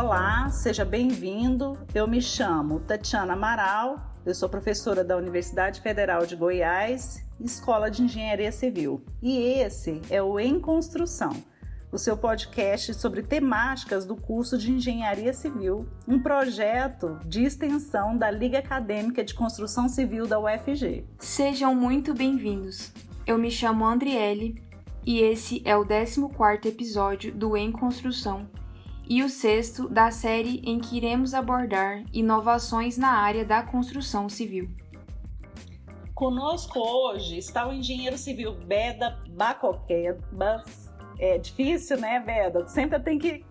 Olá, seja bem-vindo. Eu me chamo Tatiana Amaral, eu sou professora da Universidade Federal de Goiás, Escola de Engenharia Civil. E esse é o Em Construção, o seu podcast sobre temáticas do curso de Engenharia Civil, um projeto de extensão da Liga Acadêmica de Construção Civil da UFG. Sejam muito bem-vindos. Eu me chamo Andriele e esse é o 14º episódio do Em Construção e o sexto da série em que iremos abordar inovações na área da construção civil. Conosco hoje está o engenheiro civil Beda Bacoquebas. É difícil, né, Beda? Sempre tem que.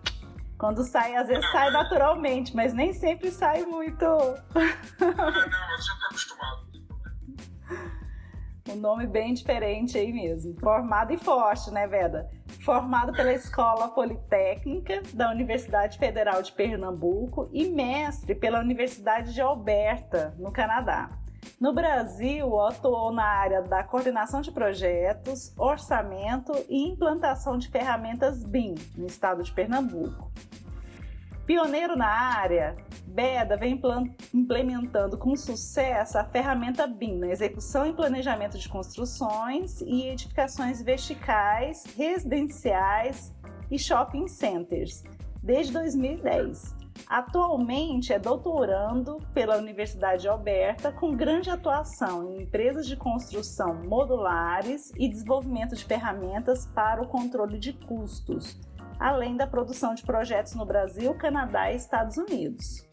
Quando sai, às vezes sai naturalmente, mas nem sempre sai muito. não, mas já estou acostumado. Um nome bem diferente aí mesmo. Formado e forte, né, Veda? Formado pela Escola Politécnica da Universidade Federal de Pernambuco e mestre pela Universidade de Alberta, no Canadá. No Brasil, atuou na área da coordenação de projetos, orçamento e implantação de ferramentas BIM no estado de Pernambuco. Pioneiro na área, Beda vem implementando com sucesso a ferramenta BIM na execução e planejamento de construções e edificações verticais, residenciais e shopping centers desde 2010. Atualmente é doutorando pela Universidade de Alberta, com grande atuação em empresas de construção modulares e desenvolvimento de ferramentas para o controle de custos, além da produção de projetos no Brasil, Canadá e Estados Unidos.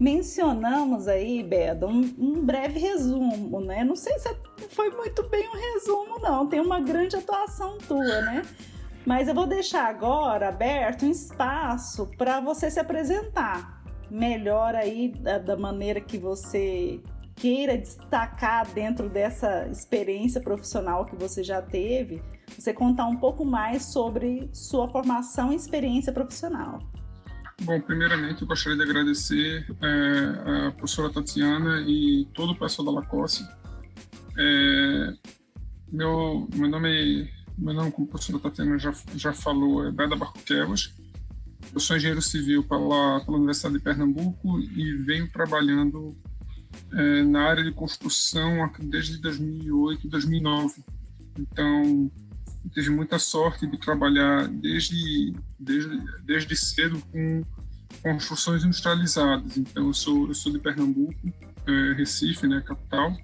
Mencionamos aí, Beda, um, um, breve resumo, né? Não sei se foi muito bem um resumo, não. Tem uma grande atuação tua, né? Mas eu vou deixar agora aberto um espaço para você se apresentar melhor aí da, da maneira que você queira destacar dentro dessa experiência profissional que você já teve, você contar um pouco mais sobre sua formação e experiência profissional. Bom, primeiramente eu gostaria de agradecer é, a professora Tatiana e todo o pessoal da Lacoste. É, meu, meu nome, meu nome, como a professora Tatiana já, já falou, é Beda Barcoquelas. Eu sou engenheiro civil pela, pela Universidade de Pernambuco e venho trabalhando é, na área de construção desde 2008, 2009. Então, tive muita sorte de trabalhar desde, desde, desde cedo com construções industrializadas. Então, eu sou, eu sou de Pernambuco, é, Recife, né, capital,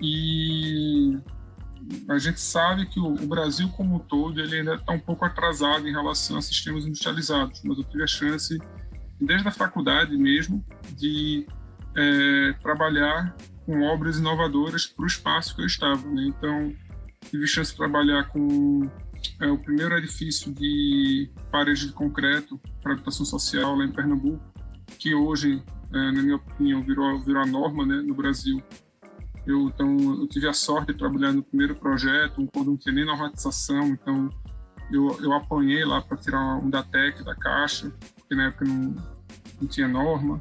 e a gente sabe que o, o Brasil como um todo ele ainda está um pouco atrasado em relação a sistemas industrializados, mas eu tive a chance, desde a faculdade mesmo, de é, trabalhar com obras inovadoras para o espaço que eu estava. Né? Então, tive chance de trabalhar com é, o primeiro edifício de parede de concreto para habitação social lá em Pernambuco, que hoje, é, na minha opinião, virou, virou a norma né, no Brasil. Eu, então, eu tive a sorte de trabalhar no primeiro projeto, quando não tinha nem normatização, então eu, eu apanhei lá para tirar um da TEC, da Caixa, porque na época não, não tinha norma.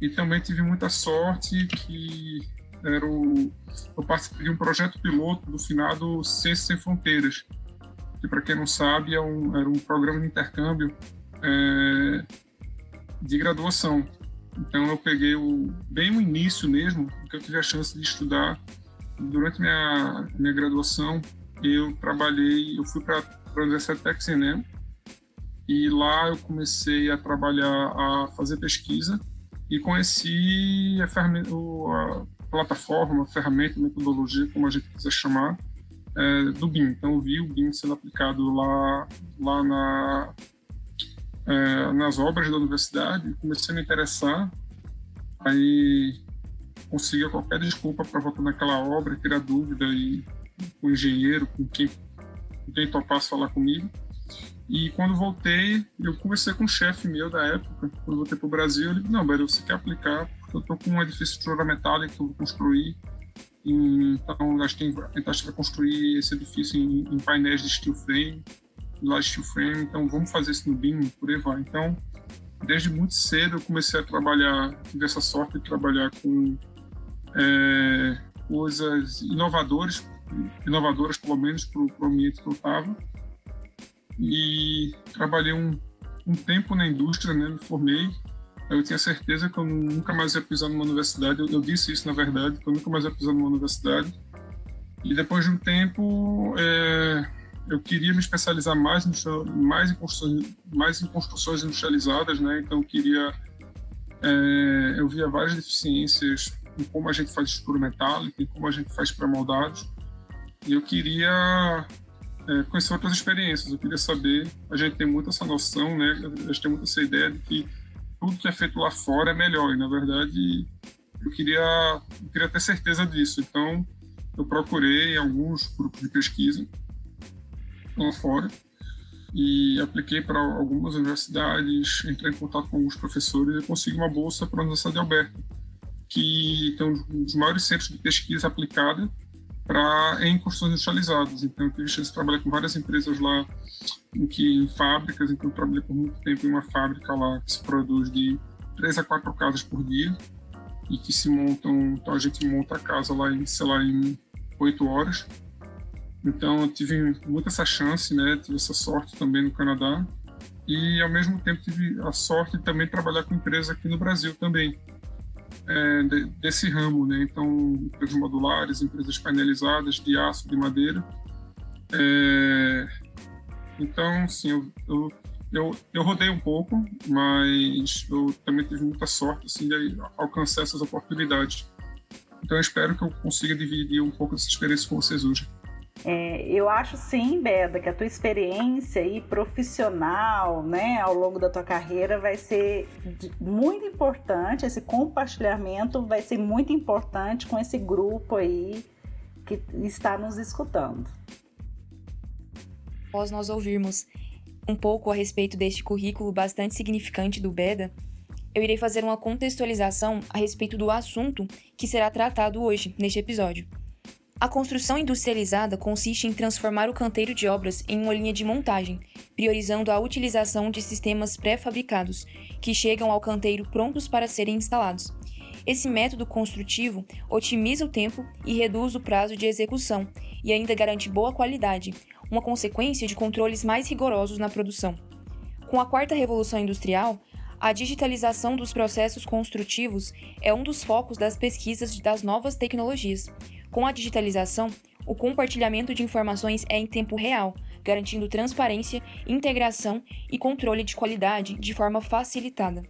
E também tive muita sorte que era o, eu participei de um projeto piloto do finado Ciências Sem Fronteiras, que para quem não sabe é um, era um programa de intercâmbio é, de graduação. Então eu peguei o, bem o início mesmo, que eu tive a chance de estudar durante minha minha graduação. Eu trabalhei, eu fui para a Universidade de Texas e lá eu comecei a trabalhar, a fazer pesquisa e conheci a, a plataforma, a ferramenta, metodologia, como a gente quiser chamar, é, do BIM. Então, eu vi o BIM sendo aplicado lá, lá na, é, nas obras da universidade, comecei a me interessar, aí conseguia qualquer desculpa para voltar naquela obra, tirar dúvida e com o engenheiro, com quem, com quem topasse falar comigo. E quando voltei, eu conversei com o chefe meu da época, quando voltei para o Brasil, ele disse, não, Beto, você quer aplicar, porque eu estou com um edifício de estrutura metálica que eu vou construir, então acho que a gente vai construir esse edifício em, em painéis de steel frame, lá steel frame, então vamos fazer isso no BIM, por aí vai. Então, desde muito cedo eu comecei a trabalhar, tive essa sorte de trabalhar com é, coisas inovadoras, inovadoras pelo menos para o ambiente que eu estava, e trabalhei um, um tempo na indústria, né? Me formei, eu tinha certeza que eu nunca mais ia pisar numa universidade. Eu, eu disse isso, na verdade, que eu nunca mais ia pisar numa universidade. E depois de um tempo, é, eu queria me especializar mais, mais, em construções, mais em construções industrializadas, né? Então, eu queria... É, eu via várias deficiências em como a gente faz estrutura metálica, em como a gente faz pré-moldados. E eu queria é, conhecer outras experiências. Eu queria saber, a gente tem muito essa noção, né? A gente tem muito essa ideia de que tudo que é feito lá fora é melhor. E na verdade, eu queria, eu queria ter certeza disso. Então, eu procurei alguns grupos de pesquisa lá fora e apliquei para algumas universidades, entrei em contato com alguns professores e consegui uma bolsa para a Universidade de Alberta, que tem um dos maiores centros de pesquisa aplicada para em construções industrializadas. Então, eu tive chance de trabalhar com várias empresas lá, em, que, em fábricas. Então, eu trabalhei por muito tempo em uma fábrica lá que se produz de três a quatro casas por dia e que se montam. Então, a gente monta a casa lá em, sei lá, em oito horas. Então, eu tive muita essa chance, né? Tive essa sorte também no Canadá. E, ao mesmo tempo, tive a sorte de também trabalhar com empresa aqui no Brasil também é, de, desse ramo, né? Então, empresas modulares, empresas painelizadas de aço, de madeira. É, então, sim, eu, eu, eu, eu, rodei um pouco, mas eu também tive muita sorte assim, de alcançar essas oportunidades. Então, eu espero que eu consiga dividir um pouco dessa experiência com vocês hoje. É, eu acho sim, Beda, que a tua experiência aí profissional, né, ao longo da tua carreira vai ser muito importante, esse compartilhamento vai ser muito importante com esse grupo aí que está nos escutando. Após nós ouvirmos um pouco a respeito deste currículo bastante significante do Beda, eu irei fazer uma contextualização a respeito do assunto que será tratado hoje neste episódio. A construção industrializada consiste em transformar o canteiro de obras em uma linha de montagem, priorizando a utilização de sistemas pré-fabricados, que chegam ao canteiro prontos para serem instalados. Esse método construtivo otimiza o tempo e reduz o prazo de execução, e ainda garante boa qualidade, uma consequência de controles mais rigorosos na produção. Com a quarta revolução industrial, a digitalização dos processos construtivos é um dos focos das pesquisas das novas tecnologias com a digitalização, o compartilhamento de informações é em tempo real, garantindo transparência, integração e controle de qualidade de forma facilitada.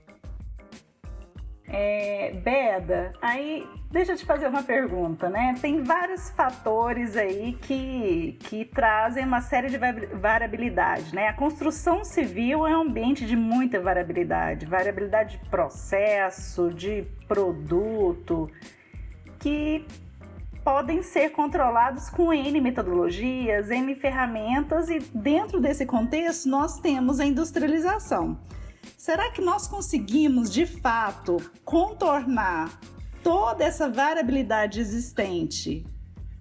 É, Beda, aí deixa eu te fazer uma pergunta, né? Tem vários fatores aí que, que trazem uma série de variabilidade, né? A construção civil é um ambiente de muita variabilidade, variabilidade de processo, de produto, que podem ser controlados com N metodologias, N ferramentas e dentro desse contexto nós temos a industrialização. Será que nós conseguimos de fato contornar toda essa variabilidade existente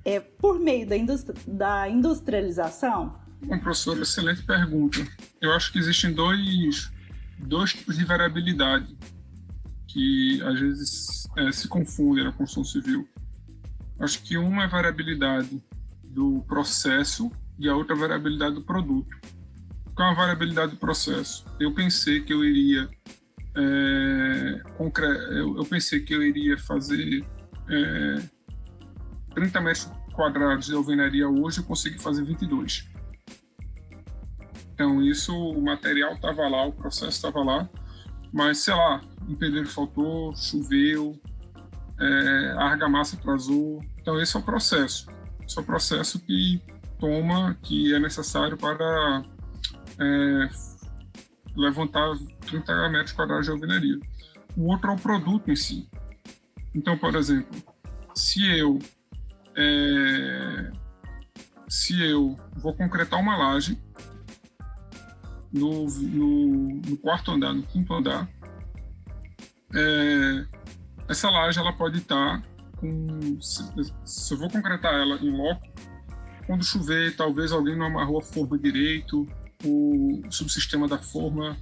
é, por meio da, da industrialização? Bom, professor, excelente pergunta. Eu acho que existem dois, dois tipos de variabilidade que às vezes é, se confundem na construção civil. Acho que uma é variabilidade do processo e a outra é variabilidade do produto. Qual é a variabilidade do processo? Eu pensei que eu iria é, eu, eu, pensei que eu iria fazer é, 30 metros quadrados de alvenaria hoje, eu consegui fazer 22. Então, isso, o material estava lá, o processo estava lá, mas, sei lá, um pedreiro faltou, choveu, é, argamassa atrasou. Então, esse é o processo. Esse é o processo que toma, que é necessário para é, levantar 30 metros quadrados de alvenaria. O outro é o produto em si. Então, por exemplo, se eu é, se eu vou concretar uma laje no, no, no quarto andar, no quinto andar, é, essa laje ela pode estar com. Se, se, eu vou concretar ela em loco, quando chover, talvez alguém não amarrou a forma direito, o subsistema da forma,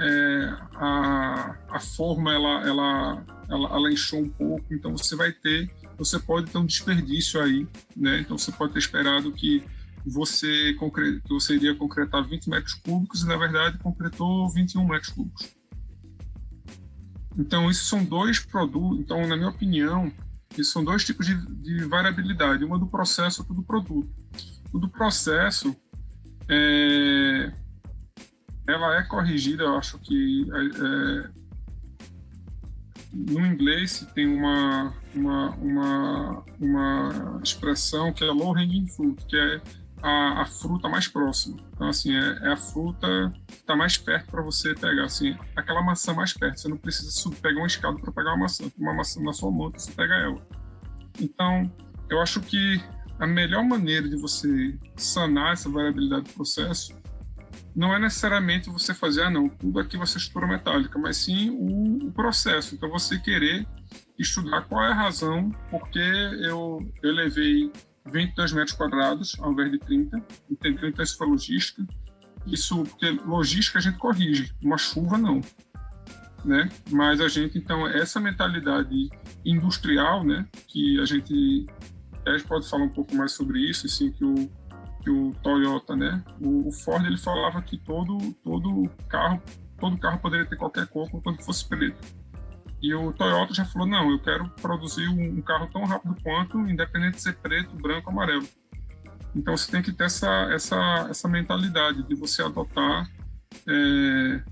é, a, a forma ela, ela, ela, ela um pouco, então você vai ter, você pode ter um desperdício aí, né? Então você pode ter esperado que você, concre... você iria concretar 20 metros cúbicos e, na verdade, concretou 21 metros cúbicos. Então, isso são dois produtos. Então, na minha opinião, isso são dois tipos de, de variabilidade: uma do processo outra do produto. O do processo, é, ela é corrigida, eu acho que é, é no inglês tem uma, uma, uma, uma expressão que é low hanging fruit, que é a, a fruta mais próxima. Então, assim, é, é a fruta que está mais perto para você pegar, assim, aquela maçã mais perto. Você não precisa subir, pegar uma escada para pegar uma maçã. Uma maçã na sua mão, você pega ela. Então, eu acho que a melhor maneira de você sanar essa variabilidade do processo não é necessariamente você fazer, ah, não, tudo aqui vai ser estrutura metálica, mas sim o, o, processo. Então, você querer estudar qual é a razão porque eu, eu levei 22 metros quadrados ao invés de 30, entendeu? Então, isso foi logística. Isso, porque logística a gente corrige, uma chuva não. Né? Mas a gente, então, essa mentalidade industrial, né, que a gente, a gente pode falar um pouco mais sobre isso, assim, que o que o Toyota, né? O, o, Ford ele falava que todo todo carro todo carro poderia ter qualquer cor quando fosse preto. E o Toyota já falou não, eu quero produzir um, carro tão rápido quanto, independente de ser preto, branco, amarelo. Então você tem que ter essa essa essa mentalidade de você adotar é,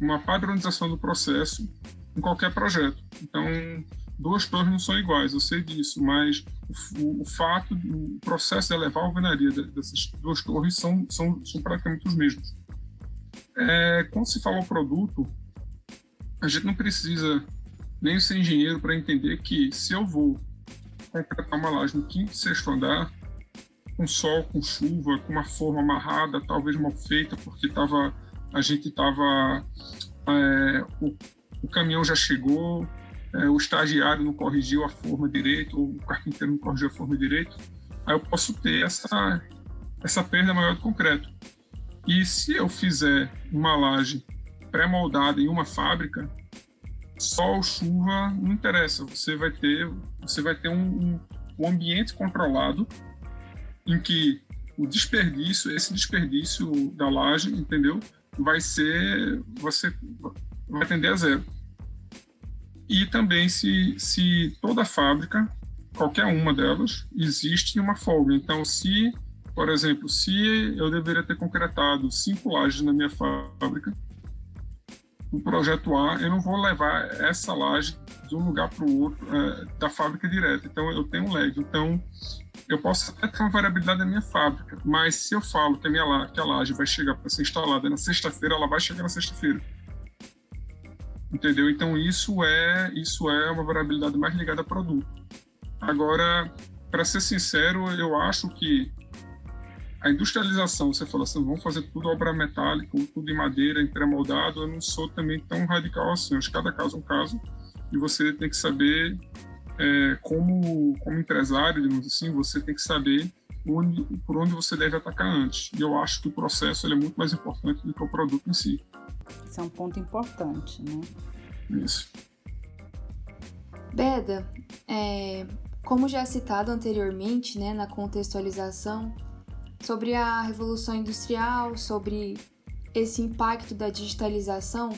uma padronização do processo em qualquer projeto. Então duas torres não são iguais, eu sei disso, mas o, o fato, o processo de elevar a alvenaria dessas duas torres são, são, são praticamente os mesmos. É, quando se fala o produto, a gente não precisa nem ser engenheiro para entender que se eu vou concretar uma laje no quinto e sexto andar, com sol, com chuva, com uma forma amarrada, talvez mal feita, porque tava, a gente estava. É, o, o caminhão já chegou, é, o estagiário não corrigiu a forma direito, ou o carpinteiro não corrigiu a forma direito, aí eu posso ter essa, essa perda maior do concreto. E se eu fizer uma laje pré-moldada em uma fábrica, sol, chuva, não interessa. Você vai ter, você vai ter um, um, um ambiente controlado em que o desperdício, esse desperdício da laje, entendeu? Vai ser, você vai tender a zero. E também se, se toda fábrica, qualquer uma delas, existe uma folga. Então, se, por exemplo, se eu deveria ter concretado cinco lajes na minha fábrica, o projeto A, eu não vou levar essa laje de um lugar para o outro, é, da fábrica direta. Então, eu tenho um lag. Então, eu posso até ter uma variabilidade na minha fábrica, mas se eu falo que a minha que a laje vai chegar para ser instalada na sexta-feira, ela vai chegar na sexta-feira entendeu? Então isso é isso é uma variabilidade mais ligada a produto. Agora, para ser sincero, eu acho que a industrialização, você falou assim, vamos fazer tudo obra metálica, tudo em madeira, em pré-moldado, eu não sou também tão radical assim. Acho que cada caso é um caso e você tem que saber, é, como, como empresário, digamos assim, você tem que saber onde, por onde você deve atacar antes. E eu acho que o processo é muito mais importante do que o produto em si. Isso é um ponto importante, né? Isso. Beda, é, como já citado anteriormente, né, na contextualização, sobre a Revolução Industrial, sobre esse impacto da digitalização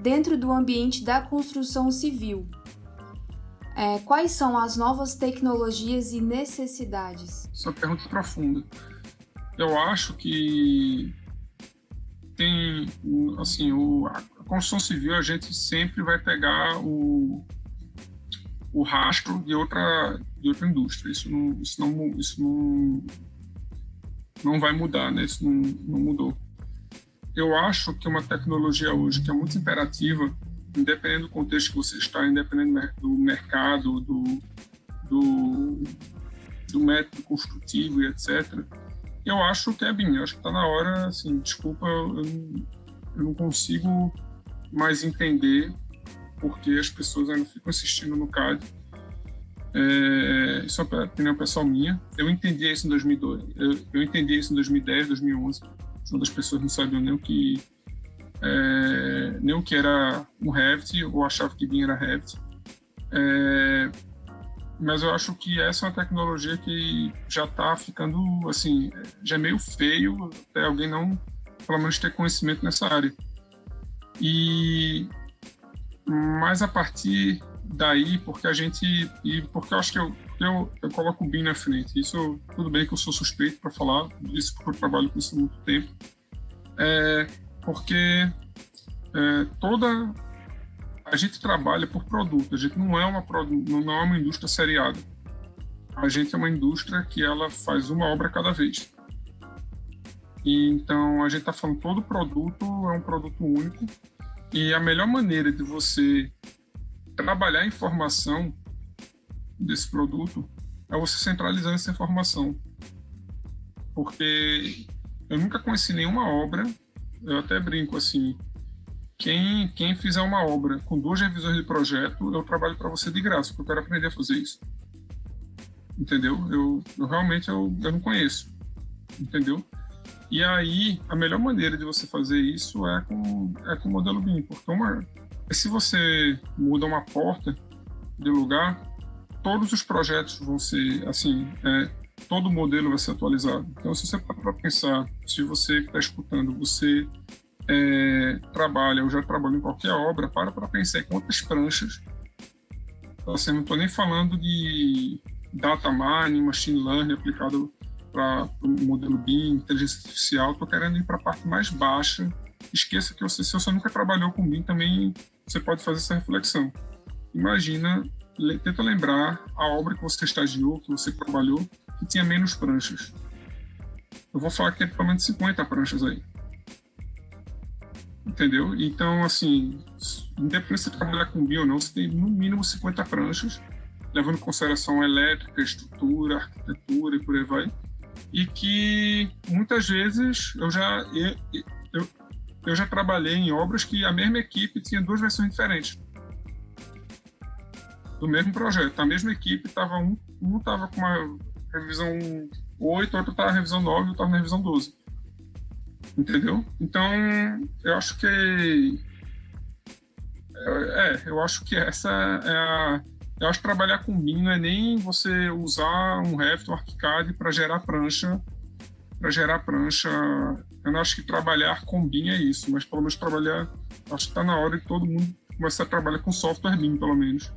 dentro do ambiente da construção civil. É, quais são as novas tecnologias e necessidades? Essa pergunta é profunda. Eu acho que tem, assim, o, a construção civil a gente sempre vai pegar o, o rastro de outra, de outra indústria. Isso não, isso não, isso não, não vai mudar, né? Isso não, não mudou. Eu acho que uma tecnologia hoje que é muito imperativa, independente do contexto que você está, independente do mercado, do, do, do método construtivo e etc., eu acho que é eu acho que está na hora, assim, desculpa, eu, eu não consigo mais entender porque as pessoas ainda ficam assistindo no CAD. É, isso é uma opinião pessoal minha. Eu entendi isso em 2002, eu, eu entendi isso em 2010, 2011, quando as pessoas não sabiam nem o que é, nem o que era um Revit ou achavam que BIM era Revit. É, mas eu acho que essa é uma tecnologia que já está ficando, assim, já é meio feio até alguém não, pelo menos, ter conhecimento nessa área. E mas a partir daí, porque a gente e porque eu acho que eu eu, eu coloco o BIM na frente. Isso tudo bem que eu sou suspeito para falar disso porque eu trabalho com isso há muito tempo. É, porque é, toda a gente trabalha por produto. A gente não é uma não é uma indústria seriada. A gente é uma indústria que ela faz uma obra cada vez. E, então a gente está falando todo produto é um produto único e a melhor maneira de você trabalhar a informação desse produto é você centralizar essa informação. Porque eu nunca conheci nenhuma obra, eu até brinco assim, quem, quem fizer uma obra com duas revisões de projeto, eu trabalho para você de graça, porque eu quero aprender a fazer isso. Entendeu? Eu, eu realmente eu, eu não conheço. Entendeu? E aí, a melhor maneira de você fazer isso é com, é com o modelo BIM, porque uma, se você muda uma porta de lugar, todos os projetos vão ser, assim, é, todo o modelo vai ser atualizado. Então, se você para pensar, se você está escutando, você é, trabalha ou já trabalhou em qualquer obra, para para pensar em quantas pranchas. Assim, não estou nem falando de data mining, machine learning aplicado para o modelo BIM, inteligência artificial, estou querendo ir para a parte mais baixa. Esqueça que você, se você nunca trabalhou com BIM, também você pode fazer essa reflexão. Imagina, tenta lembrar a obra que você estagiou, que você trabalhou, que tinha menos pranchas. Eu vou falar que tem pelo menos 50 pranchas aí. Entendeu? Então, assim, independente se você trabalhar com BIM ou não, você tem no mínimo 50 pranchas, levando em consideração elétrica, estrutura, arquitetura e por aí vai e que muitas vezes eu já eu, eu, eu já trabalhei em obras que a mesma equipe tinha duas versões diferentes do mesmo projeto. A mesma equipe estava um um estava com uma revisão 8, outro estava na revisão 9, outro estava na revisão 12. Entendeu? Então, eu acho que é, eu acho que essa é a eu acho que trabalhar com BIM não é nem você usar um Revit ou ArchiCAD para gerar prancha, para gerar prancha. Eu não acho que trabalhar com BIM é isso, mas pelo menos trabalhar, acho que está na hora de todo mundo começar a trabalhar com software BIM, pelo menos,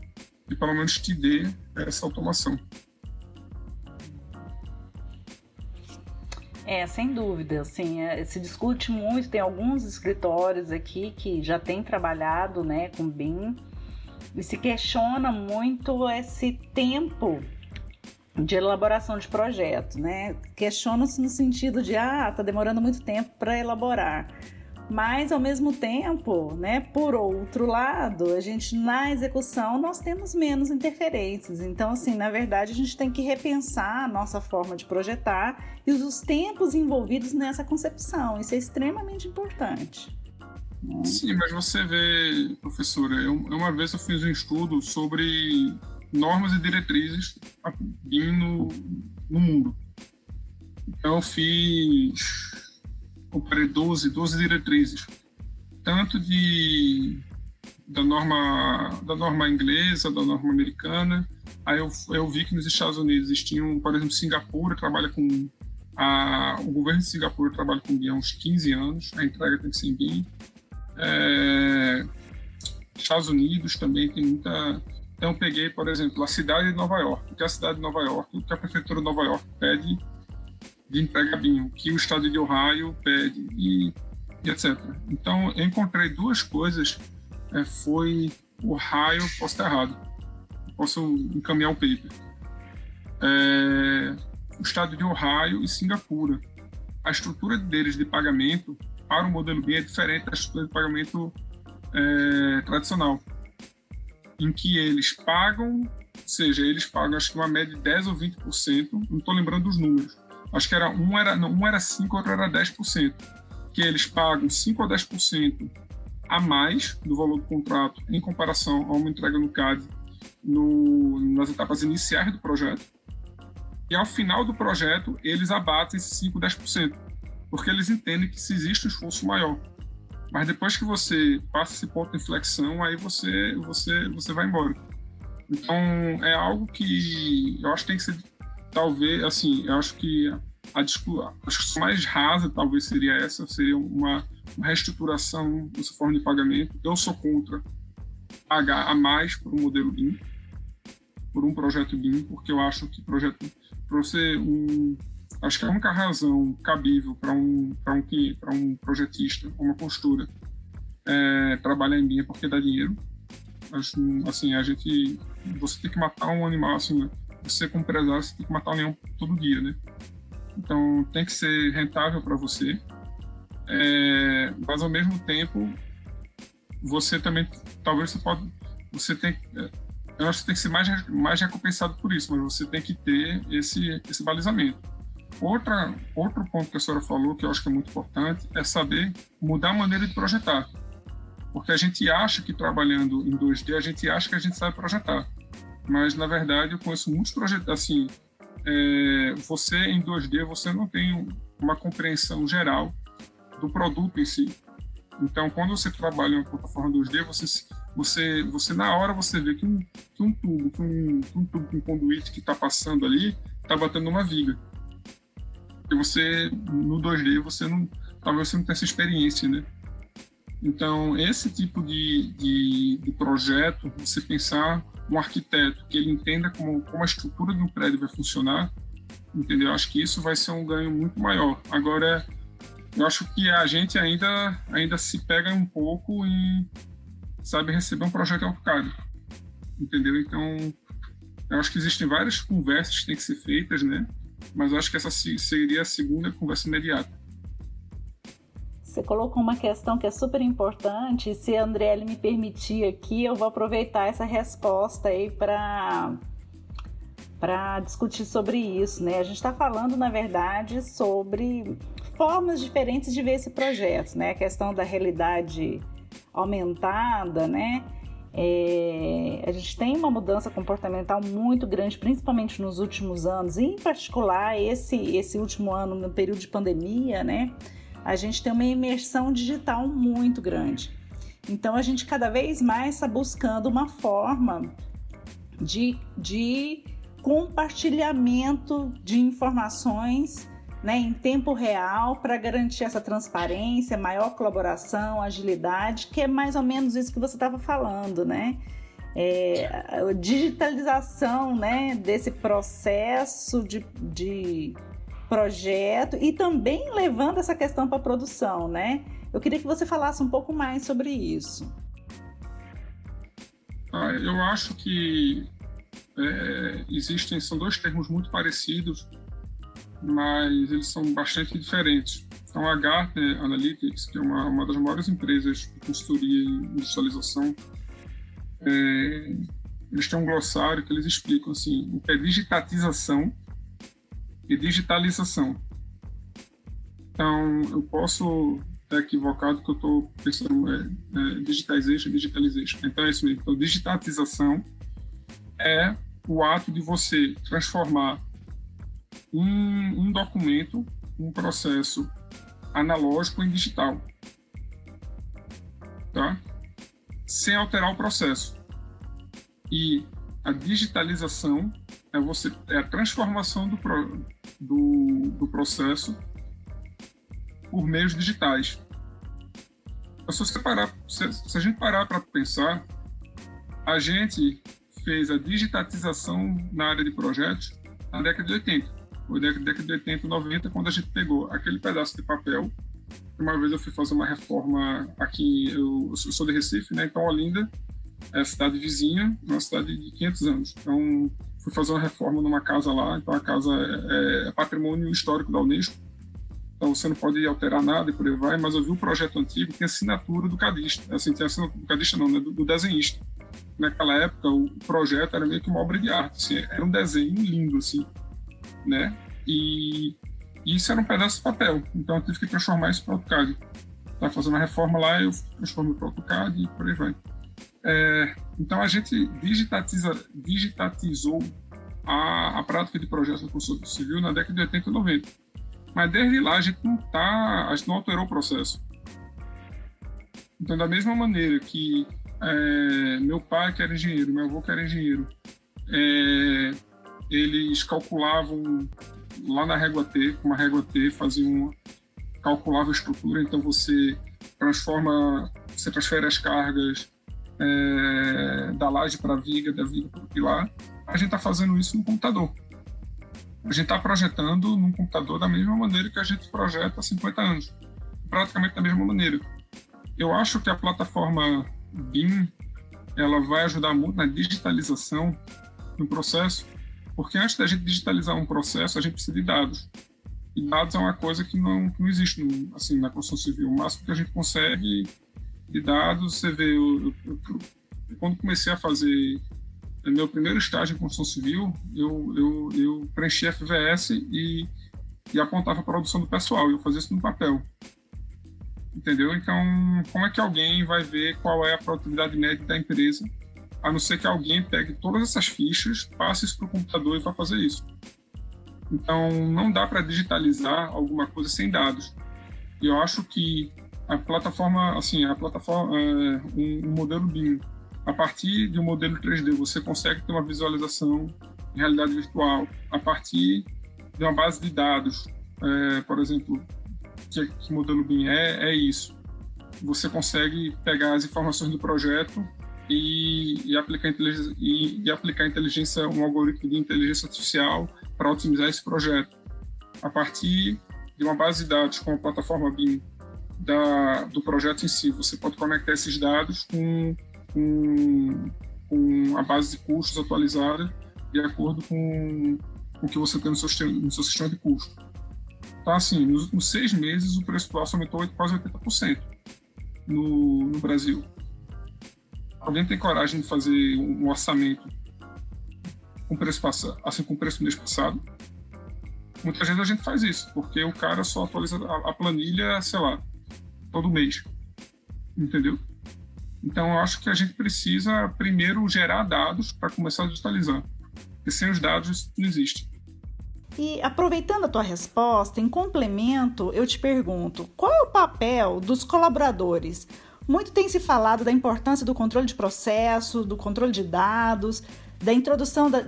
e pelo menos te dê essa automação. É, sem dúvida, assim, é, se discute muito, tem alguns escritórios aqui que já têm trabalhado, né, com BIM, e se questiona muito esse tempo de elaboração de projeto, né? Questiona-se no sentido de ah, tá demorando muito tempo para elaborar. Mas ao mesmo tempo, né, por outro lado, a gente na execução nós temos menos interferências. Então, assim, na verdade, a gente tem que repensar a nossa forma de projetar e os tempos envolvidos nessa concepção. Isso é extremamente importante. Sim, mas você vê, professora, eu, uma vez eu fiz um estudo sobre normas e diretrizes no, no mundo. Então eu fiz, comparei 12, 12 diretrizes, tanto de da norma da norma inglesa, da norma americana. Aí eu, eu vi que nos Estados Unidos existiam, por exemplo, Singapura trabalha com a, o governo de Singapura trabalha com BIM há uns 15 anos, a entrega tem que ser em BIM. É, Estados Unidos também tem muita. Então, eu peguei, por exemplo, a cidade de Nova York. O que a cidade de Nova York, o que a prefeitura de Nova York pede de entrega BIM, o que o estado de Ohio pede, e, e etc. Então, eu encontrei duas coisas. É, foi Ohio, posso estar errado, posso encaminhar o paper. É, o estado de Ohio e Singapura. A estrutura deles de pagamento para o modelo B é diferente da estrutura de pagamento é, tradicional, em que eles pagam, seja, eles pagam acho que uma média de 10 ou 20%, não estou lembrando dos números, acho que era um era, não, um era 5, outro era 10%, que eles pagam 5 ou 10% a mais do valor do contrato em comparação a uma entrega no CAD no, nas etapas iniciais do projeto. E ao final do projeto, eles abatem esses 5, 10% porque eles entendem que se existe um esforço maior. Mas depois que você passa esse ponto de inflexão, aí você, você, você vai embora. Então, é algo que eu acho que tem que ser, talvez, assim, eu acho que a discussão mais rasa, talvez, seria essa, seria uma, uma reestruturação dessa forma de pagamento. Eu sou contra pagar a mais por um modelo BIM, por um projeto BIM, porque eu acho que projeto, para você, um, acho que a única razão cabível para um, para um, para um projetista, uma postura, é, trabalhar em é porque dá dinheiro. Acho, assim, a gente, você tem que matar um animal, assim, você como empresário, você tem que matar um leão todo dia, né? Então, tem que ser rentável para você, é, mas ao mesmo tempo, você também, talvez você pode, você tem, eu acho que tem que ser mais, mais recompensado por isso, mas você tem que ter esse, esse balizamento. Outra, outro ponto que a senhora falou, que eu acho que é muito importante, é saber mudar a maneira de projetar. Porque a gente acha que trabalhando em 2D, a gente acha que a gente sabe projetar. Mas, na verdade, eu conheço muitos projetos, assim, é, você em 2D, você não tem uma compreensão geral do produto em si. Então, quando você trabalha em uma plataforma 2D, você, você, você na hora você vê que um, que um tubo, que um, que um tubo com conduíte que está passando ali, está batendo numa viga. E você, no 2D, você não, talvez você não tenha essa experiência, né? Então, esse tipo de, de, de, projeto, você pensar um arquiteto que ele entenda como, como a estrutura de um prédio vai funcionar, entendeu? Acho que isso vai ser um ganho muito maior. Agora, eu acho que a gente ainda, ainda se pega um pouco em, sabe, receber um projeto AutoCAD, entendeu? Então, eu acho que existem várias conversas que têm que ser feitas, né? Mas eu acho que essa seria a segunda conversa imediata. Você colocou uma questão que é super importante. Se a Andriele me permitir aqui, eu vou aproveitar essa resposta aí para para discutir sobre isso, né? A gente está falando, na verdade, sobre formas diferentes de ver esse projeto, né? A questão da realidade aumentada, né? É, a gente tem uma mudança comportamental muito grande, principalmente nos últimos anos, e em particular esse, esse último ano, no período de pandemia, né? a gente tem uma imersão digital muito grande. Então a gente cada vez mais está buscando uma forma de, de compartilhamento de informações né, em tempo real para garantir essa transparência, maior colaboração, agilidade, que é mais ou menos isso que você estava falando, né? É, a digitalização né, desse processo de, de projeto e também levando essa questão para a produção, né? Eu queria que você falasse um pouco mais sobre isso. Ah, eu acho que é, existem, são dois termos muito parecidos, mas eles são bastante diferentes. Então, a Gartner Analytics, que é uma, uma das maiores empresas de consultoria e industrialização, é, eles têm um glossário que eles explicam assim, o que é digitatização e digitalização. Então, eu posso estar equivocado que eu estou pensando é, é, digitization, digitalization. Então, é isso mesmo. Então, digitalização é o ato de você transformar um, um documento, um processo analógico em digital. Tá? Sem alterar o processo. E a digitalização é, você, é a transformação do, do, do processo por meios digitais. Se, você parar, se, se a gente parar para pensar, a gente fez a digitalização na área de projetos na década de 80. Foi na década de 80, 90, quando a gente pegou aquele pedaço de papel. Uma vez eu fui fazer uma reforma aqui, eu, eu sou de Recife, né? Então, Olinda é cidade vizinha, uma cidade de 500 anos. Então, fui fazer uma reforma numa casa lá, então a casa é, é patrimônio histórico da Unesco, então você não pode alterar nada e por aí vai, mas eu vi o projeto antigo, tem assinatura do cadista, assim, tem assinatura do cadista não, né, do, do desenhista. Naquela época, o projeto era meio que uma obra de arte, assim, era um desenho lindo, assim, né? E, isso era um pedaço de papel, então eu tive que transformar isso para AutoCAD. Estava fazendo a reforma lá, eu transformei para AutoCAD e por aí vai. É, então a gente digitatiza, digitalizou a, a prática de projetos da construção civil na década de 80 e 90. Mas desde lá a gente não tá, a gente não alterou o processo. Então da mesma maneira que é, meu pai que era engenheiro, meu avô que era engenheiro, é, eles calculavam lá na régua T, com uma régua T, faziam calculava a estrutura, então você transforma, você transfere as cargas é, da laje para a viga, da viga para o pilar. A gente está fazendo isso no computador. A gente está projetando num computador da mesma maneira que a gente projeta há 50 anos, praticamente da mesma maneira. Eu acho que a plataforma BIM ela vai ajudar muito na digitalização do processo, porque antes da gente digitalizar um processo, a gente precisa de dados. E dados é uma coisa que não, que não existe no, assim, na construção civil. O máximo que a gente consegue de dados, você vê, eu, eu, eu, quando comecei a fazer meu primeiro estágio em construção civil, eu, eu, eu preenchi FVS e, e apontava a produção do pessoal, eu fazia isso no papel. Entendeu? Então, como é que alguém vai ver qual é a produtividade média da empresa, a não ser que alguém pegue todas essas fichas, passe isso para o computador e vá fazer isso? Então, não dá para digitalizar alguma coisa sem dados. E eu acho que a plataforma, assim, a plataforma, é, um, um, modelo BIM, a partir de um modelo 3D, você consegue ter uma visualização em realidade virtual. A partir de uma base de dados, é, por exemplo, que, que modelo BIM é, é isso. Você consegue pegar as informações do projeto e, e, aplicar, inteligência, e, e aplicar inteligência, um algoritmo de inteligência artificial para otimizar esse projeto. A partir de uma base de dados com a plataforma BIM da, do projeto em si, você pode conectar esses dados com, com, com a base de custos atualizada de acordo com, com o que você tem no seu, no seu sistema de custo. Então, assim, nos últimos seis meses, o preço do aço aumentou quase 80% no, no Brasil. Alguém tem coragem de fazer um orçamento com preço passado, assim com preço mês passado. Muitas vezes a gente faz isso, porque o cara só atualiza a, planilha, sei lá, todo mês. Entendeu? Então eu acho que a gente precisa primeiro gerar dados para começar a digitalizar. Porque sem os dados isso não existe. E aproveitando a tua resposta, em complemento, eu te pergunto: qual é o papel dos colaboradores? Muito tem se falado da importância do controle de processos, do controle de dados, da introdução da,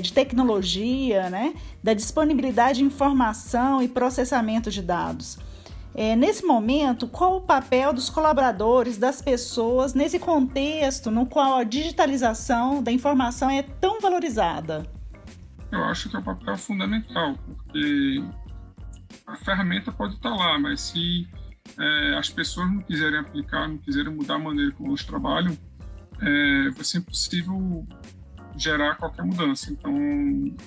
de tecnologia, né? da disponibilidade de informação e processamento de dados. É, nesse momento, qual o papel dos colaboradores, das pessoas, nesse contexto no qual a digitalização da informação é tão valorizada? Eu acho que é um papel fundamental, porque a ferramenta pode estar lá, mas se é, as pessoas não quiserem aplicar, não quiserem mudar a maneira como elas trabalham, é, vai ser impossível gerar qualquer mudança. Então,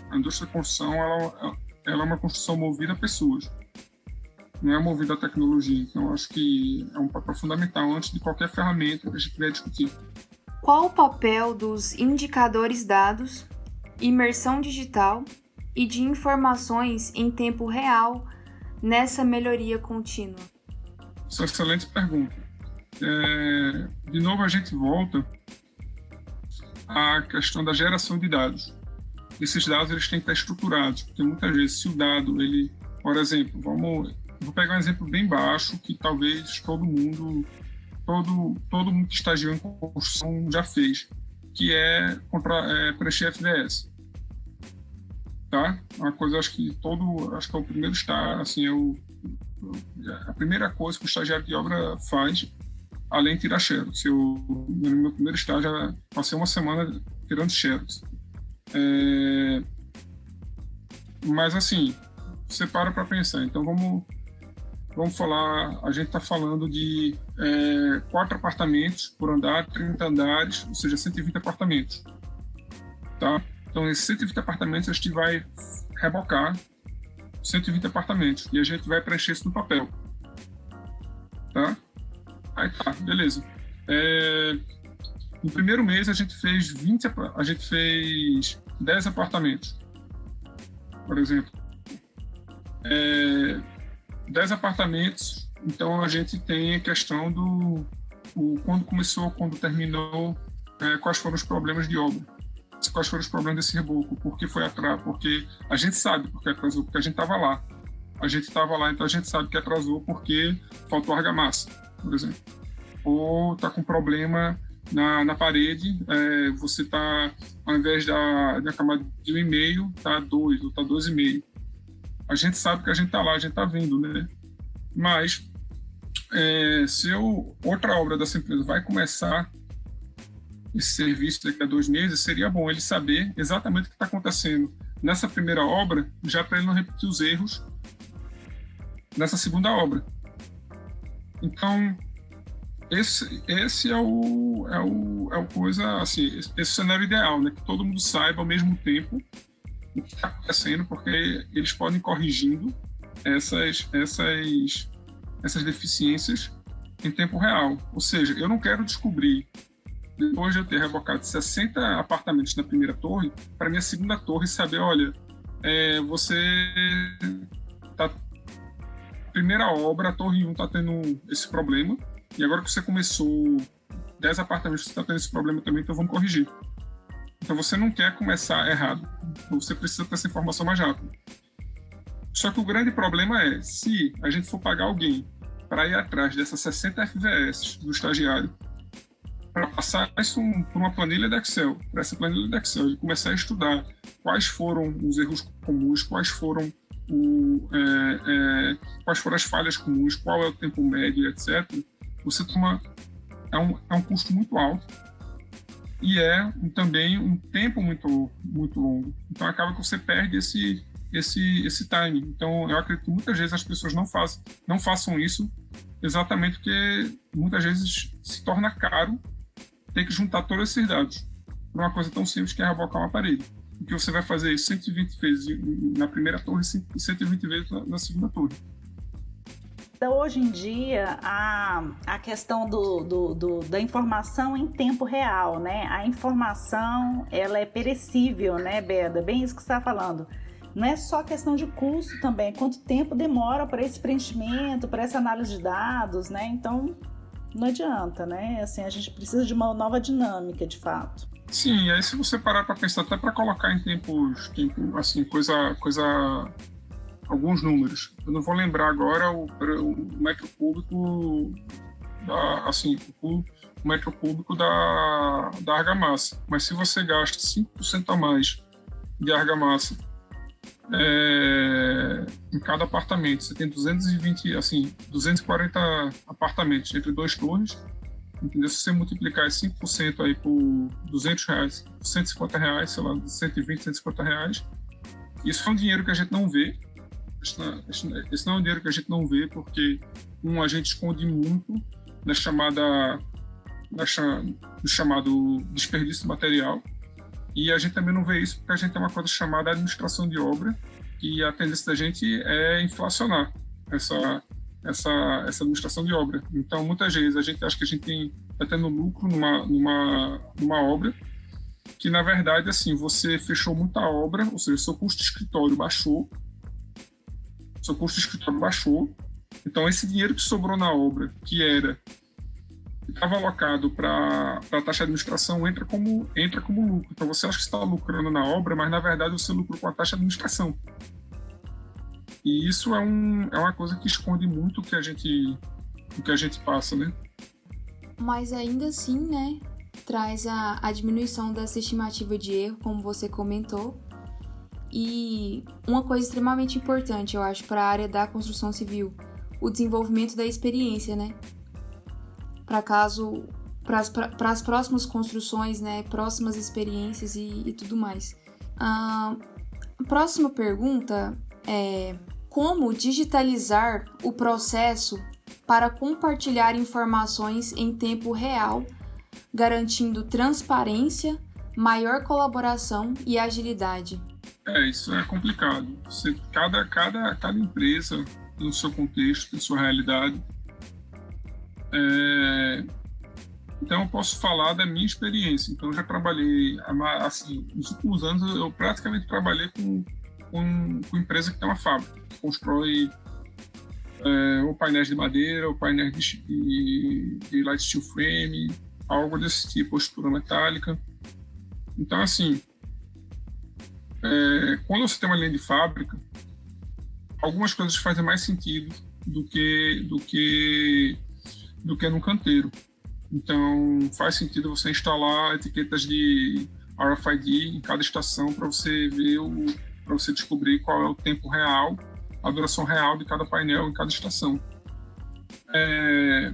a indústria da construção ela, ela é uma construção movida a pessoas, não é movida a tecnologia. Então, acho que é um papel fundamental antes de qualquer ferramenta que a gente vier discutir. Qual o papel dos indicadores dados, imersão digital e de informações em tempo real nessa melhoria contínua? Essa é uma excelente pergunta. É, de novo, a gente volta a questão da geração de dados. Esses dados eles têm que estar estruturados, porque muitas vezes se o dado, ele, por exemplo, vamos, vou pegar um exemplo bem baixo que talvez todo mundo, todo todo mundo que estagiou em construção já fez, que é, contra, é preencher FDS. Tá? Uma coisa acho que todo, acho que é o primeiro estágio, assim, é o, a primeira coisa que o estagiário de obra faz além de tirar xerox. Eu, no meu primeiro estágio, passei uma semana tirando xerox. É... Mas, assim, você para para pensar. Então, vamos, vamos falar... A gente está falando de é, quatro apartamentos por andar, 30 andares, ou seja, 120 apartamentos. Tá? Então, esses 120 apartamentos, a gente vai rebocar 120 apartamentos e a gente vai preencher isso no papel. Tá? Aí tá, beleza. É, no primeiro mês a gente fez 20, a gente fez 10 apartamentos, por exemplo. É, 10 apartamentos, então a gente tem a questão do o, quando começou, quando terminou, é, quais foram os problemas de obra, quais foram os problemas desse reboco, por que foi atrás, porque a gente sabe porque atrasou, porque a gente estava lá. A gente estava lá, então a gente sabe que atrasou porque faltou argamassa por exemplo. Ou está com problema na, na parede, é, você está, ao invés da, da camada de um e-mail, tá dois ou tá dois e meio. A gente sabe que a gente está lá, a gente está vendo, né? Mas é, se eu, outra obra dessa empresa vai começar esse serviço daqui a dois meses, seria bom ele saber exatamente o que está acontecendo. Nessa primeira obra, já para ele não repetir os erros nessa segunda obra. Então, esse, esse é o é o é o coisa assim esse, cenário ideal né? Que todo mundo saiba ao mesmo tempo o que está acontecendo porque eles podem ir corrigindo essas essas essas deficiências em tempo real. Ou seja eu não quero descobrir depois de eu ter rebocado 60 apartamentos na primeira torre para minha segunda torre saber olha é, você tá primeira obra a torre 1 está tendo esse problema e agora que você começou 10 apartamentos, você está tendo esse problema também, então vamos corrigir. Então você não quer começar errado. Você precisa ter essa informação mais rápido. Só que o grande problema é, se a gente for pagar alguém para ir atrás dessas 60 FVS do estagiário, passar isso por uma planilha de Excel, para essa planilha de Excel, e começar a estudar quais foram os erros comuns, quais foram o, é, é, quais foram as falhas comuns, qual é o tempo médio, etc você toma é um, é um custo muito alto e é também um tempo muito muito longo. Então acaba que você perde esse esse esse time. Então eu acredito que muitas vezes as pessoas não façam não façam isso exatamente porque muitas vezes se torna caro ter que juntar todos esses dados para uma coisa tão simples que é rebocar uma parede. que você vai fazer isso 120 vezes na primeira torre e 120 vezes na segunda torre. Então, hoje em dia, a, a questão do, do, do, da informação em tempo real, né? A informação, ela é perecível, né, Beda? Bem isso que você está falando. Não é só questão de custo também, quanto tempo demora para esse preenchimento, para essa análise de dados, né? Então, não adianta, né? Assim, a gente precisa de uma nova dinâmica, de fato. Sim, aí se você parar para pensar, até para colocar em tempos, tempo, assim, coisa, coisa alguns números. Eu não vou lembrar agora o, o metro cúbico da, assim, o, o metro da, da argamassa. Mas se você gasta 5% a mais de argamassa é, em cada apartamento, você tem 220, assim, 240 apartamentos entre dois torres, entendeu? Se você multiplicar esse 5% aí por 200 reais, 150 reais, sei lá, 120, 150 reais, isso é um dinheiro que a gente não vê, esse não é um dinheiro que a gente não vê, porque, um, a gente esconde muito na chamada, na, no chamado desperdício material, e a gente também não vê isso porque a gente tem uma coisa chamada administração de obra, e a tendência da gente é inflacionar essa, essa, essa administração de obra. Então, muitas vezes, a gente acha que a gente está tendo lucro numa, numa, numa obra, que na verdade, assim, você fechou muita obra, ou seja, seu custo de escritório baixou, seu custo de escritório baixou. Então, esse dinheiro que sobrou na obra, que era estava alocado para a taxa de administração, entra como, entra como lucro. Então, você acha que está lucrando na obra, mas na verdade você lucrou com a taxa de administração. E isso é, um, é uma coisa que esconde muito o que a gente, o que a gente passa, né? Mas ainda assim, né, traz a, a diminuição dessa estimativa de erro, como você comentou, e uma coisa extremamente importante, eu acho, para a área da construção civil, o desenvolvimento da experiência, né? Para caso para as próximas construções, né, próximas experiências e, e tudo mais. a próxima pergunta é como digitalizar o processo para compartilhar informações em tempo real, garantindo transparência, maior colaboração e agilidade. É, isso é complicado. Você, cada, cada, cada empresa tem o seu contexto, tem sua realidade. É, então, eu posso falar da minha experiência. Então, eu já trabalhei, assim, nos últimos anos, eu praticamente trabalhei com, com, com empresa que tem uma fábrica, que constrói é, ou painéis de madeira, ou painéis de, de, light steel frame, algo desse tipo, estrutura metálica. Então, assim, é, quando você tem uma linha de fábrica, algumas coisas fazem mais sentido do que do que do que num canteiro. Então, faz sentido você instalar etiquetas de RFID em cada estação para você ver o para você descobrir qual é o tempo real, a duração real de cada painel em cada estação. É,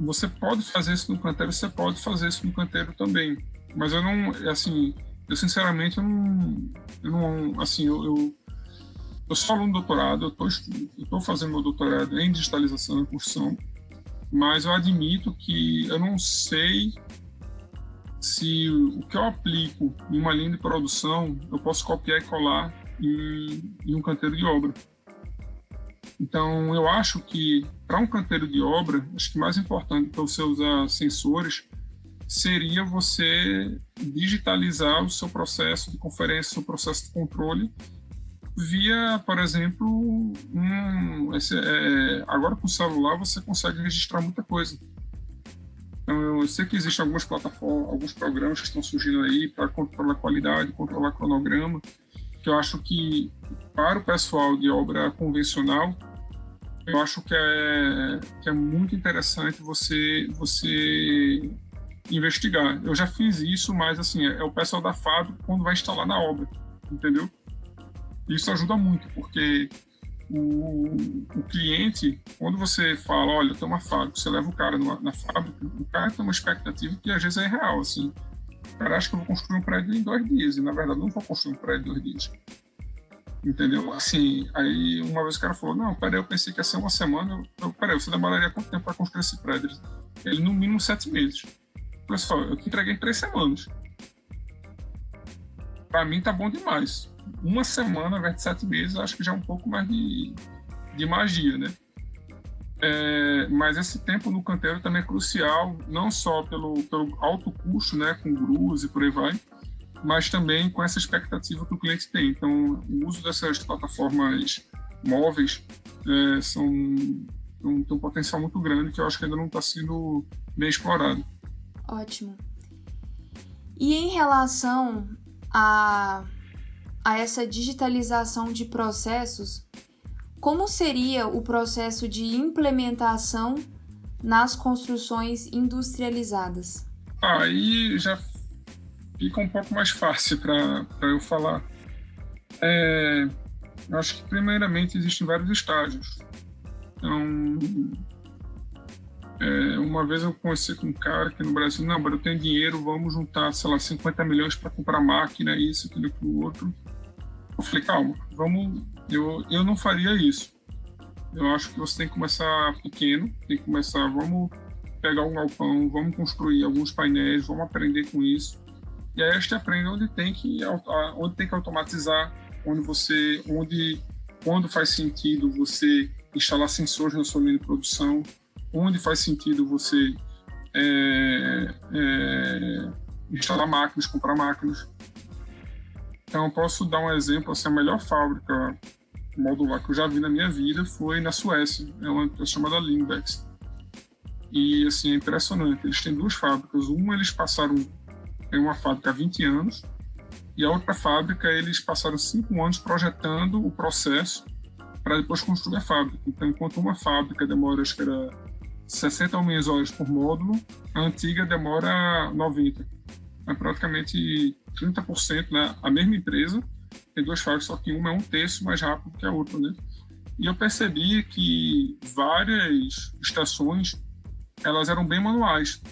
você pode fazer isso no canteiro, você pode fazer isso no canteiro também, mas eu não, assim, eu sinceramente eu não, eu não assim, eu, eu, eu sou aluno do doutorado, eu estou fazendo meu doutorado em digitalização e construção, mas eu admito que eu não sei se o que eu aplico em uma linha de produção eu posso copiar e colar em, em um canteiro de obra. Então, eu acho que para um canteiro de obra, acho que mais importante para você usar sensores seria você digitalizar o seu processo de conferência, o seu processo de controle via, por exemplo, um, esse, é, agora com o celular você consegue registrar muita coisa. Então, eu sei que existem algumas plataformas, alguns programas que estão surgindo aí para controlar qualidade, controlar cronograma, que eu acho que para o pessoal de obra convencional, eu acho que é, que é muito interessante você, você investigar. Eu já fiz isso, mas assim, é o pessoal da fábrica quando vai instalar na obra, entendeu? Isso ajuda muito, porque o, o cliente, quando você fala, olha, tem uma fábrica, você leva o cara numa, na fábrica, o cara tem uma expectativa que às vezes é real, assim. O cara acha que eu vou construir um prédio em dois dias, e na verdade não vou construir um prédio em dois dias. Entendeu? Assim, aí uma vez o cara falou, não, peraí, eu pensei que ia ser uma semana, eu, peraí, você demoraria quanto tempo para construir esse prédio? Ele, no mínimo, sete meses. Pessoal, eu te entreguei em três semanas. Para mim tá bom demais uma semana, ao invés de sete meses, acho que já é um pouco mais de, de magia, né? É, mas esse tempo no canteiro também é crucial, não só pelo, pelo alto custo, né, com grus e por aí vai, mas também com essa expectativa que o cliente tem. Então, o uso dessas plataformas móveis é, são um, tem um potencial muito grande que eu acho que ainda não está sendo bem explorado. Ótimo. E em relação a a essa digitalização de processos, como seria o processo de implementação nas construções industrializadas? Aí já fica um pouco mais fácil para eu falar. É, eu acho que, primeiramente, existem vários estágios. Então, é, uma vez eu conheci com um cara aqui no Brasil, não, mas eu tenho dinheiro, vamos juntar, sei lá, 50 milhões para comprar máquina, isso, aquilo, aquilo outro. Eu falei, calma, vamos. Eu, eu não faria isso. Eu acho que você tem que começar pequeno, tem que começar, vamos pegar um galpão, vamos construir alguns painéis, vamos aprender com isso. E aí a gente aprende onde tem que, onde tem que automatizar, onde você, onde, quando faz sentido você instalar sensores na sua linha de produção, onde faz sentido você é, é, instalar máquinas, comprar máquinas. Então, eu posso dar um exemplo, assim, a melhor fábrica modular que eu já vi na minha vida foi na Suécia, é chamada Limbex. E, assim, é impressionante, eles têm duas fábricas, uma eles passaram, em uma fábrica há 20 anos, e a outra fábrica eles passaram cinco anos projetando o processo para depois construir a fábrica. Então, enquanto uma fábrica demora, acho que era 60 ou menos horas por módulo, a antiga demora 90. É praticamente 30%, né? A mesma empresa tem duas fábricas, só que uma é um terço mais rápido que a outra, né? E eu percebi que várias estações elas eram bem manuais.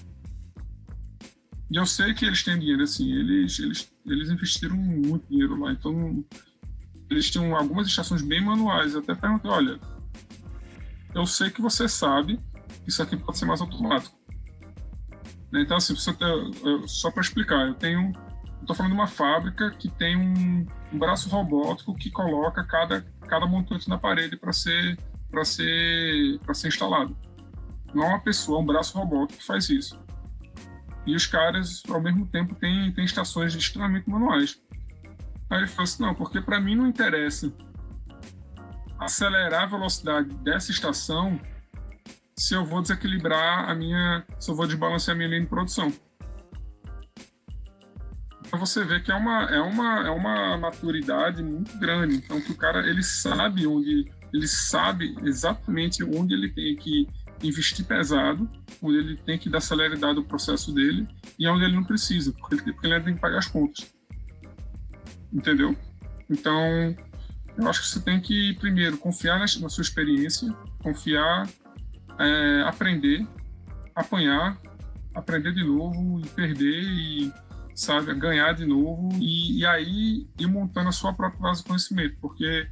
E eu sei que eles têm dinheiro, assim, eles, eles, eles investiram muito dinheiro lá, então eles tinham algumas estações bem manuais. Eu até perguntei, olha, eu sei que você sabe isso aqui pode ser mais automático. Então, assim, só para explicar, eu tenho Estou falando de uma fábrica que tem um, um, braço robótico que coloca cada, cada montante na parede para ser, para ser, ser instalado. Não é uma pessoa, é um braço robótico que faz isso. E os caras, ao mesmo tempo, têm, têm estações extremamente manuais. Aí ele falou assim: não, porque para mim não interessa acelerar a velocidade dessa estação se eu vou desequilibrar a minha, se eu vou desbalancear a minha linha de produção você vê que é uma, é uma, é uma maturidade muito grande. Então, que o cara ele sabe onde, ele sabe exatamente onde ele tem que investir pesado, onde ele tem que dar celeridade ao processo dele, e onde ele não precisa, porque ele, porque ele tem que pagar as contas. Entendeu? Então, eu acho que você tem que, primeiro, confiar na, na sua experiência, confiar, é, aprender, apanhar, aprender de novo e perder e sabe ganhar de novo e, e aí ir montando a sua própria base de conhecimento, porque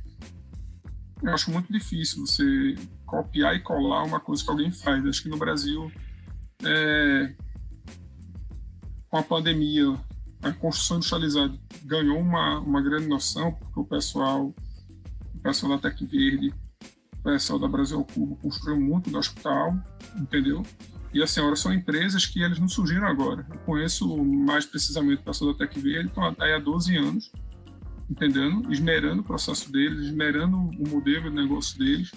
eu acho muito difícil você copiar e colar uma coisa que alguém faz. Acho que no Brasil, é, com a pandemia, a construção industrializada ganhou uma, uma grande noção, porque o pessoal, o pessoal da Tec Verde, o da Brasil Cubo construiu muito do hospital, entendeu? E assim, agora são empresas que eles não surgiram agora. Eu conheço mais precisamente o pessoal da Tec Verde, estão aí há 12 anos, entendendo? Esmerando o processo deles, esmerando o modelo de negócio deles.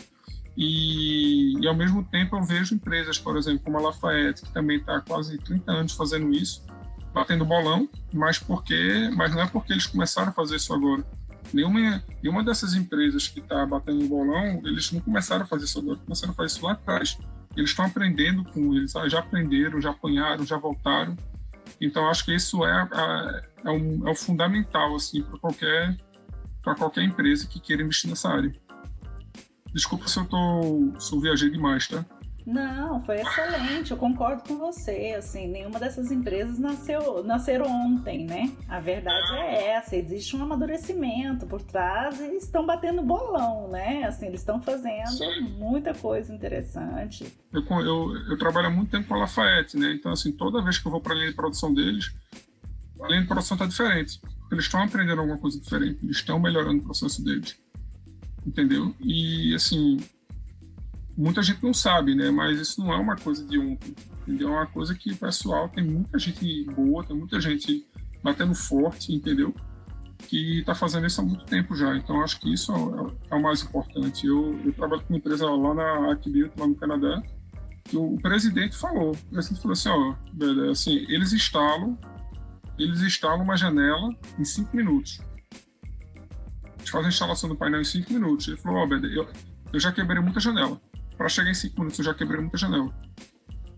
E, e, ao mesmo tempo eu vejo empresas, por exemplo, como a Lafayette, que também está há quase 30 anos fazendo isso, batendo bolão, mas porque, mas não é porque eles começaram a fazer isso agora. Nenhuma, nenhuma dessas empresas que está batendo bolão, eles não começaram a fazer isso agora, começaram a fazer isso lá atrás. Eles estão aprendendo com eles, já aprenderam, já apanharam, já voltaram. Então acho que isso é, é, é, um, é o fundamental assim para qualquer qualquer empresa que queira investir nessa área. Desculpa se eu tô se eu viajei demais, tá? Não, foi excelente. Eu concordo com você. Assim, nenhuma dessas empresas nasceu, nasceram ontem, né? A verdade é essa. Existe um amadurecimento por trás e estão batendo bolão, né? Assim, eles estão fazendo Sim. muita coisa interessante. Eu, eu, eu, trabalho há muito tempo com a Lafayette, né? Então, assim, toda vez que eu vou para a linha de produção deles, a linha de produção está diferente. Eles estão aprendendo alguma coisa diferente. Eles estão melhorando o processo deles. Entendeu? E, assim, muita gente não sabe, né? Mas isso não é uma coisa de ontem. Entendeu? É uma coisa que o pessoal tem muita gente boa, tem muita gente batendo forte, entendeu? Que está fazendo isso há muito tempo já. Então acho que isso é, é o mais importante. Eu, eu, trabalho com uma empresa lá na Acbuilt, lá no Canadá, que o, o, presidente falou. O presidente falou assim, ó, velho, assim, eles instalam, eles instalam uma janela em cinco minutos. Eles fazem a instalação do painel em cinco minutos. Ele falou, ó, oh, eu, eu já quebrei muita janela para chegar em 5 minutos eu já quebrei muita janela.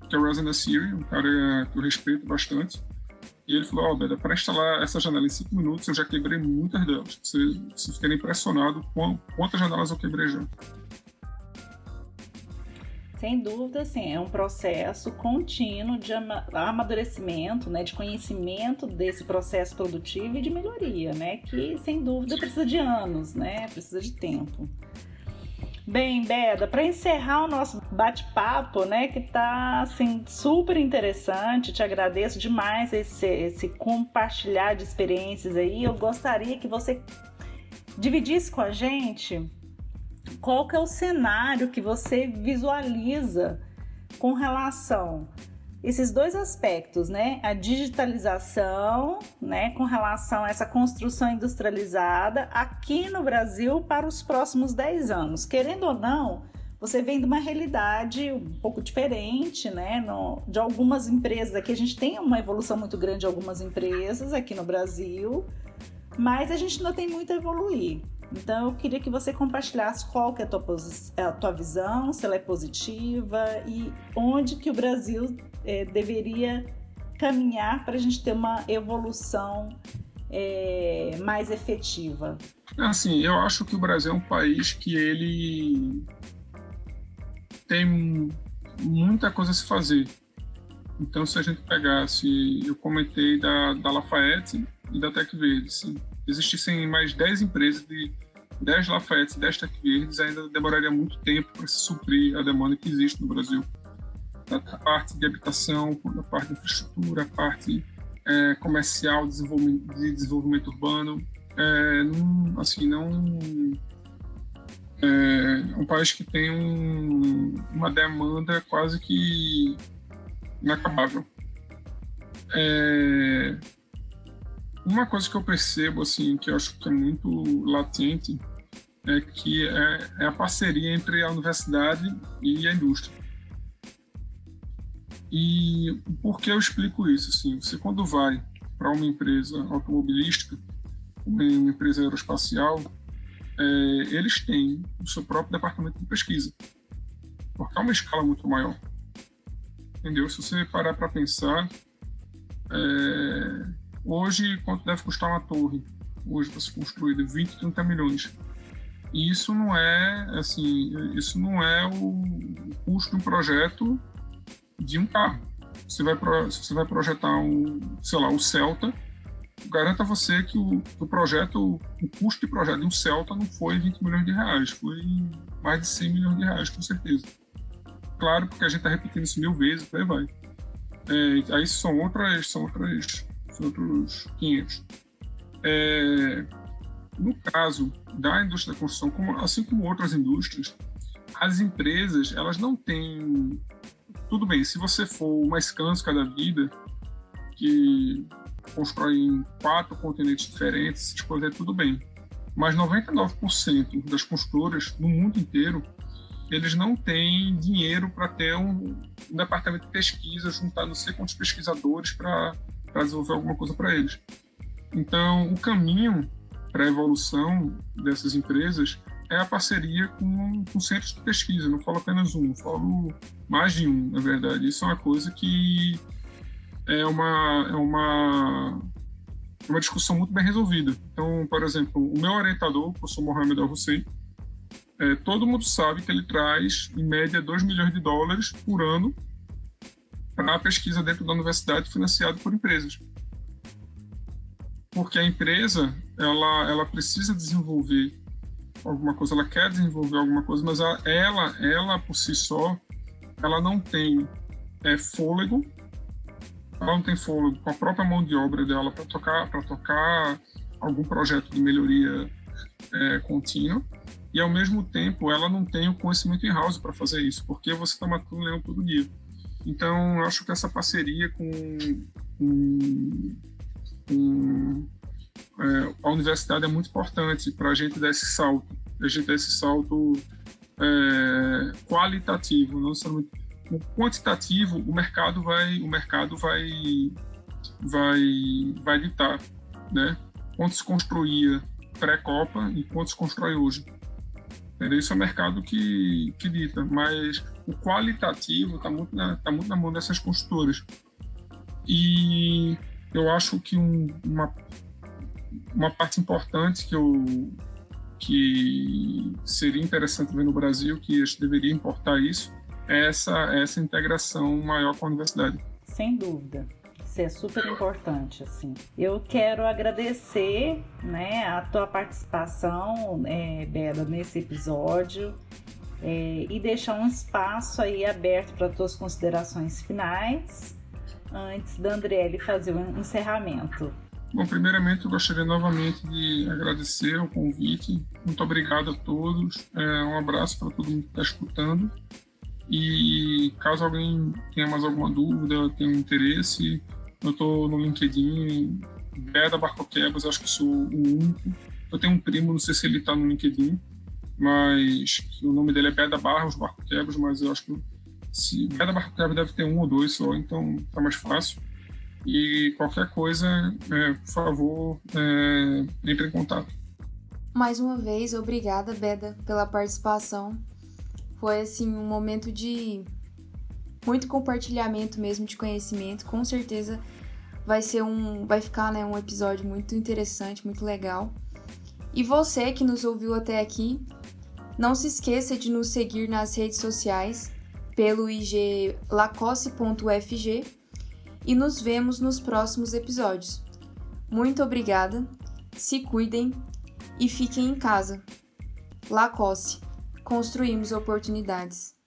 Que é o Resident Siri, um cara que eu respeito bastante. E ele falou: Ó, oh, para instalar essa janela em 5 minutos eu já quebrei muitas delas. Você, você ficaria impressionado com quantas janelas eu quebrei já. Sem dúvida, sim, é um processo contínuo de amadurecimento, né, de conhecimento desse processo produtivo e de melhoria, né, que sem dúvida precisa de anos, né, precisa de tempo. Bem, Beda, para encerrar o nosso bate-papo, né, que tá assim super interessante, te agradeço demais esse, esse compartilhar de experiências aí. Eu gostaria que você dividisse com a gente qual que é o cenário que você visualiza com relação esses dois aspectos, né? A digitalização, né, com relação a essa construção industrializada aqui no Brasil para os próximos 10 anos. Querendo ou não, você vem de uma realidade um pouco diferente, né? No, de algumas empresas aqui, a gente tem uma evolução muito grande de algumas empresas aqui no Brasil, mas a gente ainda tem muito a evoluir. Então eu queria que você compartilhasse qual que é a tua, a tua visão, se ela é positiva e onde que o Brasil é, deveria caminhar para a gente ter uma evolução é, mais efetiva? Assim, eu acho que o Brasil é um país que ele tem muita coisa a se fazer. Então, se a gente pegasse, eu comentei da, da Lafayette e da Tec Verde, se existissem mais 10 empresas de 10 Lafayette, 10 Tec Verdes, ainda demoraria muito tempo para se suprir a demanda que existe no Brasil a parte de habitação, a parte de infraestrutura, a parte é, comercial, desenvolvimento, de desenvolvimento urbano. É, não, assim, não é um país que tem um, uma demanda quase que inacabável. É, uma coisa que eu percebo, assim, que eu acho que é muito latente, é que é, é a parceria entre a universidade e a indústria. E por que eu explico isso? Assim, você quando vai para uma empresa automobilística, uma empresa aeroespacial, é, eles têm o seu próprio departamento de pesquisa. porque é uma escala muito maior. Entendeu? Se você parar para pensar, é, hoje quanto deve custar uma torre? Hoje para ser construída 20, 30 milhões. E isso não é assim, isso não é o custo de um projeto de um carro. Você vai, você vai projetar um, sei lá, um Celta, garanta você que o, o, projeto, o custo de projeto de um Celta não foi 20 milhões de reais, foi mais de 100 milhões de reais, com certeza. Claro, porque a gente está repetindo isso mil vezes, aí vai. É, aí são outras, são outras, são outros 500. É, no caso da indústria da construção, assim como outras indústrias, as empresas elas não têm tudo bem, se você for uma Skanska da vida, que constrói em quatro continentes diferentes, essas coisas tudo bem. Mas 99% das construtoras no mundo inteiro, eles não têm dinheiro para ter um, um, departamento de pesquisa, juntar não sei quantos pesquisadores para desenvolver alguma coisa para eles. Então, o caminho para a evolução dessas empresas é a parceria com, com centros de pesquisa. Não falo apenas um, falo mais de um, na verdade. Isso é uma coisa que é uma, é uma, uma discussão muito bem resolvida. Então, por exemplo, o meu orientador, o professor Mohamed Al-Hussein, é, todo mundo sabe que ele traz, em média, 2 milhões de dólares por ano para a pesquisa dentro da universidade financiada por empresas. Porque a empresa ela, ela precisa desenvolver alguma coisa, ela quer desenvolver alguma coisa, mas ela, ela, ela por si só, ela não tem é, fôlego, ela não tem fôlego com a própria mão de obra dela para tocar, para tocar algum projeto de melhoria é, contínua, e ao mesmo tempo ela não tem o conhecimento in-house para fazer isso, porque você está matando leão todo dia. Então, acho que essa parceria com, com, com é, a universidade é muito importante para a gente dar esse salto, a gente dar esse salto é, qualitativo, não somente o quantitativo, o mercado vai, o mercado vai, vai, vai ditar, né? Quanto se construía pré-copa e quanto se constrói hoje. Isso é o mercado que, que dita, mas o qualitativo está muito, na, tá muito na mão dessas construtoras. E eu acho que um, uma uma parte importante que eu que seria interessante ver no Brasil, que a gente deveria importar isso, é essa, essa integração maior com a universidade. Sem dúvida. Isso é super importante, assim. Eu quero agradecer, né, a tua participação, é, Bela, nesse episódio é, e deixar um espaço aí aberto para tuas considerações finais antes da Andriele fazer o um encerramento. Bom, primeiramente eu gostaria novamente de agradecer o convite. Muito obrigado a todos. É, um abraço para todo mundo que está escutando. E caso alguém tenha mais alguma dúvida, tenha interesse, eu estou no LinkedIn, Beda Barcoquebas, acho que sou o único. Eu tenho um primo, não sei se ele está no LinkedIn, mas o nome dele é Beda Barros Barcoquebas, mas eu acho que se Beda Barcoquebas deve ter um ou dois só, então tá mais fácil. E qualquer coisa, é, por favor, é, entre em contato. Mais uma vez, obrigada, Beda, pela participação. Foi assim um momento de muito compartilhamento mesmo de conhecimento. Com certeza vai ser um, vai ficar né, um episódio muito interessante, muito legal. E você que nos ouviu até aqui, não se esqueça de nos seguir nas redes sociais pelo IG lacosse.ufg e nos vemos nos próximos episódios. Muito obrigada, se cuidem e fiquem em casa. Lacoste, construímos oportunidades.